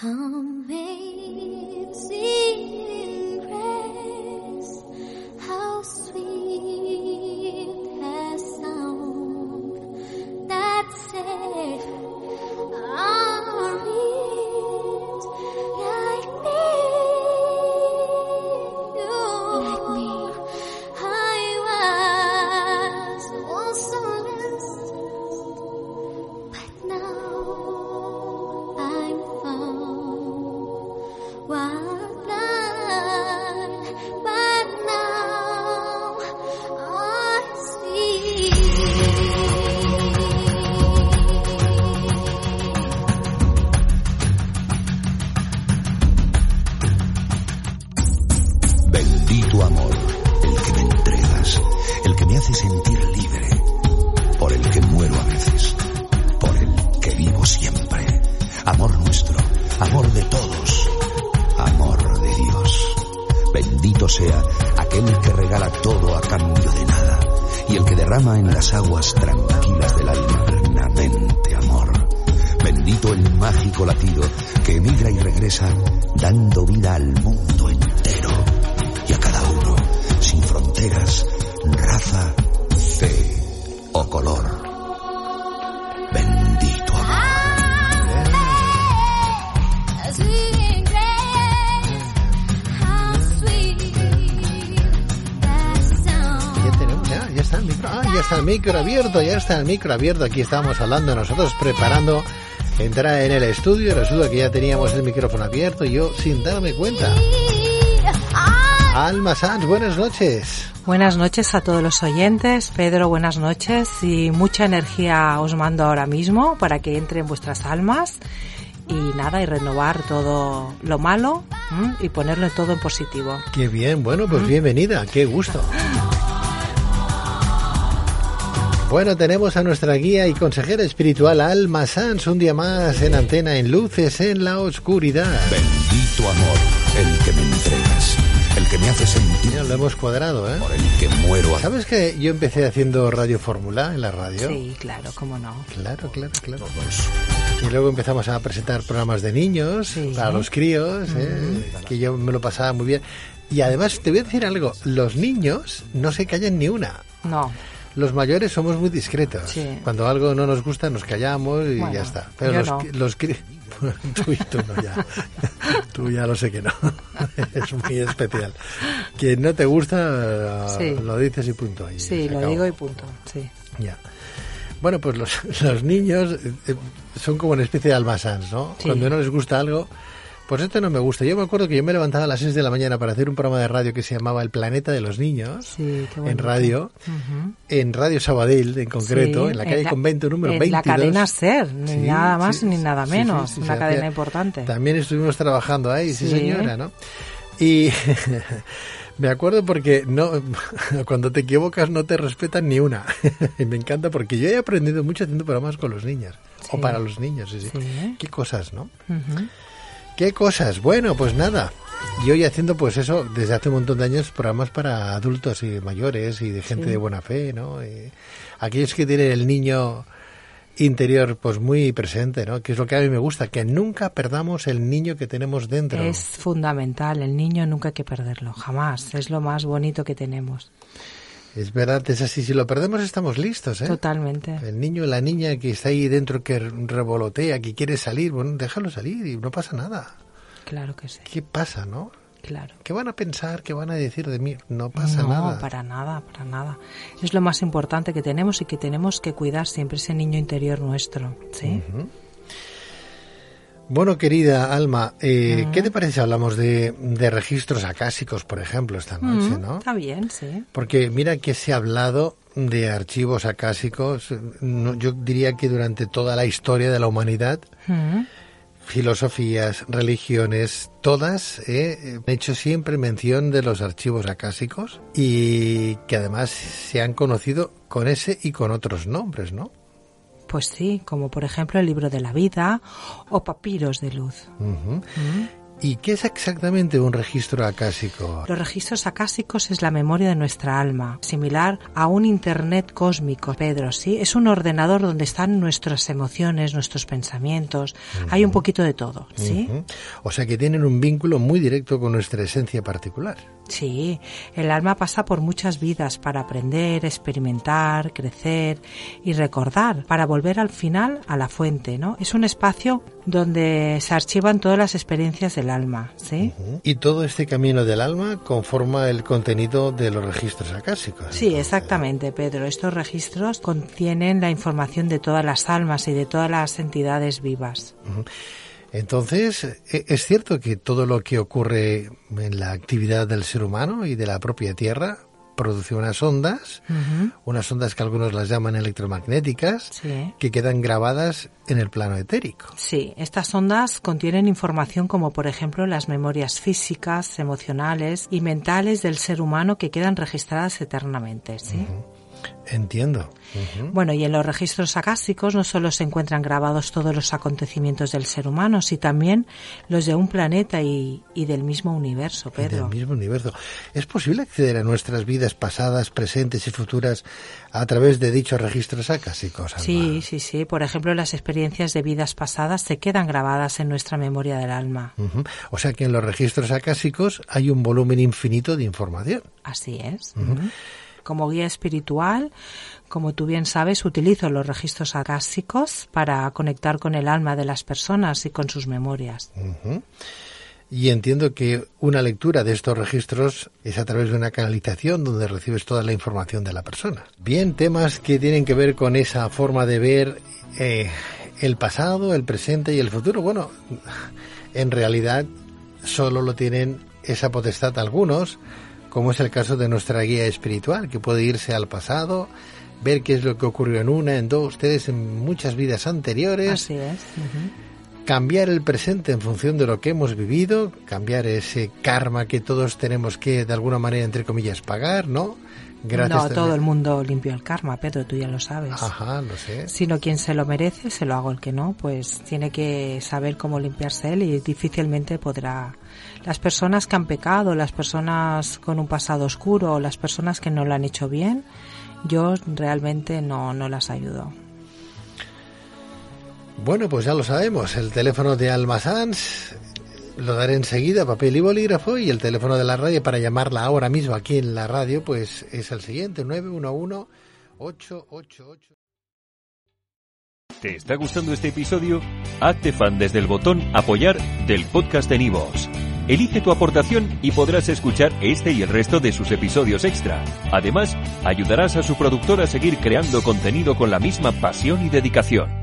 How many Bendito amor, el que me entregas, el que me hace sentir libre, por el que muero a veces, por el que vivo siempre. Amor nuestro, amor de todos, amor de Dios. Bendito sea aquel que regala todo a cambio de nada y el que derrama en las aguas tranquilas del alma amor. Bendito el mágico latido que emigra y regresa dando vida al mundo entero color. Bendito amor. Ya está el micro. Ah, ya está el micro abierto, ya está el micro abierto. Aquí estábamos hablando nosotros preparando entrar en el estudio. Resulta que ya teníamos el micrófono abierto y yo sin darme cuenta. Alma Sanz, buenas noches. Buenas noches a todos los oyentes. Pedro, buenas noches y mucha energía os mando ahora mismo para que entre en vuestras almas y nada, y renovar todo lo malo ¿m? y ponerlo todo en positivo. Qué bien, bueno, pues bienvenida, qué gusto. Bueno, tenemos a nuestra guía y consejera espiritual Alma Sanz un día más en antena en luces en la oscuridad. Bendito amor, el que me entregas, el que me hace sentir Mira, lo hemos cuadrado, ¿eh? por el que muero a ¿Sabes que yo empecé haciendo Radio Fórmula en la radio? Sí, claro, cómo no. Claro, claro, claro. todos. Y luego empezamos a presentar programas de niños Sí. para los críos, ¿eh? que yo me lo pasaba muy bien. Y además te voy a decir algo, los niños no se callan ni una. No, Los mayores somos muy discretos. Sí. Cuando algo no nos gusta nos callamos y Bueno, ya está. Pero los, no. los tú y tú no ya. tú ya lo sé que no. es muy especial. Quien no te gusta Sí. lo dices y punto. y sí, lo acabó. digo y punto. Sí. Ya. Bueno, pues los, los niños eh, eh, son como una especie de almazáns, ¿no? Sí. Cuando no les gusta algo, pues esto no me gusta. Yo me acuerdo que yo me levantaba a las 6 de la mañana para hacer un programa de radio que se llamaba El Planeta de los Niños, Sí, qué en radio, en Radio Sabadell en concreto, Sí, en la calle Convento número en 22. la cadena SER, ni Sí, nada más ni nada menos. una cadena importante. También estuvimos trabajando ahí, sí, señora, ¿no? Y me acuerdo porque no cuando te equivocas no te respetan ni una. y me encanta porque yo he aprendido mucho haciendo programas con los niños. O para los niños, sí, sí. Sí. Qué cosas, ¿no? ¿Qué cosas? Bueno, pues nada. Y hoy haciendo pues eso desde hace un montón de años programas para adultos y mayores y de gente Sí. de buena fe, ¿no? Y aquellos que tienen el niño interior pues muy presente, ¿no? Que es lo que a mí me gusta, que nunca perdamos el niño que tenemos dentro. Es fundamental, el niño nunca hay que perderlo, jamás. Es lo más bonito que tenemos. Es verdad, es así. Si lo perdemos estamos listos, ¿eh? Totalmente. El niño, la niña que está ahí dentro que revolotea, que quiere salir, bueno, déjalo salir y no pasa nada. Claro que sí. ¿Qué pasa, no? Claro. ¿Qué van a pensar? ¿Qué van a decir de mí? No pasa no, nada. para nada, para nada. Es lo más importante que tenemos y que tenemos que cuidar siempre ese niño interior nuestro, ¿sí? Bueno, querida Alma, eh, ¿qué te parece si hablamos de, de registros acásicos, por ejemplo, esta noche, Mm, no? Está bien, sí. Porque mira que se ha hablado de archivos acásicos, no, yo diría que durante toda la historia de la humanidad, Mm, filosofías, religiones, todas eh, han hecho siempre mención de los archivos acásicos y que además se han conocido con ese y con otros nombres, ¿no? Pues sí, como por ejemplo el libro de la vida o papiros de luz. Ujú. ¿Y qué es exactamente un registro acásico? Los registros acásicos es la memoria de nuestra alma, similar a un internet cósmico, Pedro, ¿sí? Es un ordenador donde están nuestras emociones, nuestros pensamientos, hay un poquito de todo, ¿sí? O sea que tienen un vínculo muy directo con nuestra esencia particular. Sí, el alma pasa por muchas vidas para aprender, experimentar, crecer y recordar, para volver al final a la fuente, ¿no? Es un espacio donde se archivan todas las experiencias del alma, ¿sí? Y todo este camino del alma conforma el contenido de los registros acásicos. Sí, exactamente, Pedro. Estos registros contienen la información de todas las almas y de todas las entidades vivas. Entonces, e- es cierto que todo lo que ocurre en la actividad del ser humano y de la propia Tierra produce unas ondas, unas ondas que algunos las llaman electromagnéticas, Sí. que quedan grabadas en el plano etérico. Sí, estas ondas contienen información como por ejemplo las memorias físicas, emocionales y mentales del ser humano que quedan registradas eternamente, ¿sí? Entiendo. Bueno, y en los registros acásicos no solo se encuentran grabados todos los acontecimientos del ser humano, sino también los de un planeta y, y del mismo universo, Y del Pedro. mismo universo. ¿Es posible acceder a nuestras vidas pasadas, presentes y futuras a través de dichos registros acásicos? Alma? Sí, sí, sí. Por ejemplo, las experiencias de vidas pasadas se quedan grabadas en nuestra memoria del alma. O sea que en los registros acásicos hay un volumen infinito de información. Así es. Como guía espiritual, como tú bien sabes, utilizo los registros acásicos para conectar con el alma de las personas y con sus memorias. Y entiendo que una lectura de estos registros es a través de una canalización donde recibes toda la información de la persona. Bien, temas que tienen que ver con esa forma de ver eh, el pasado, el presente y el futuro. Bueno, en realidad solo lo tienen esa potestad algunos, como es el caso de nuestra guía espiritual, que puede irse al pasado, ver qué es lo que ocurrió en una, en dos, tres, en muchas vidas anteriores Así es. Cambiar el presente en función de lo que hemos vivido, cambiar ese karma que todos tenemos que de alguna manera entre comillas pagar, ¿no? no también- todo el mundo limpió el karma, Pedro, tú ya lo sabes. Ajá, lo sé. Sino quien se lo merece, se lo hago el que no, pues tiene que saber cómo limpiarse él y difícilmente podrá. Las personas que han pecado, las personas con un pasado oscuro, las personas que no lo han hecho bien, yo realmente no, no las ayudo. Bueno, pues ya lo sabemos, el teléfono de Alma Sanz lo daré enseguida, papel y bolígrafo, y el teléfono de la radio para llamarla ahora mismo aquí en la radio, pues es el siguiente, 911 888 ¿Te está gustando este episodio? Hazte fan desde el botón Apoyar del podcast de Nivos. Elige tu aportación y podrás escuchar este y el resto de sus episodios extra. Además, ayudarás a su productor a seguir creando contenido con la misma pasión y dedicación.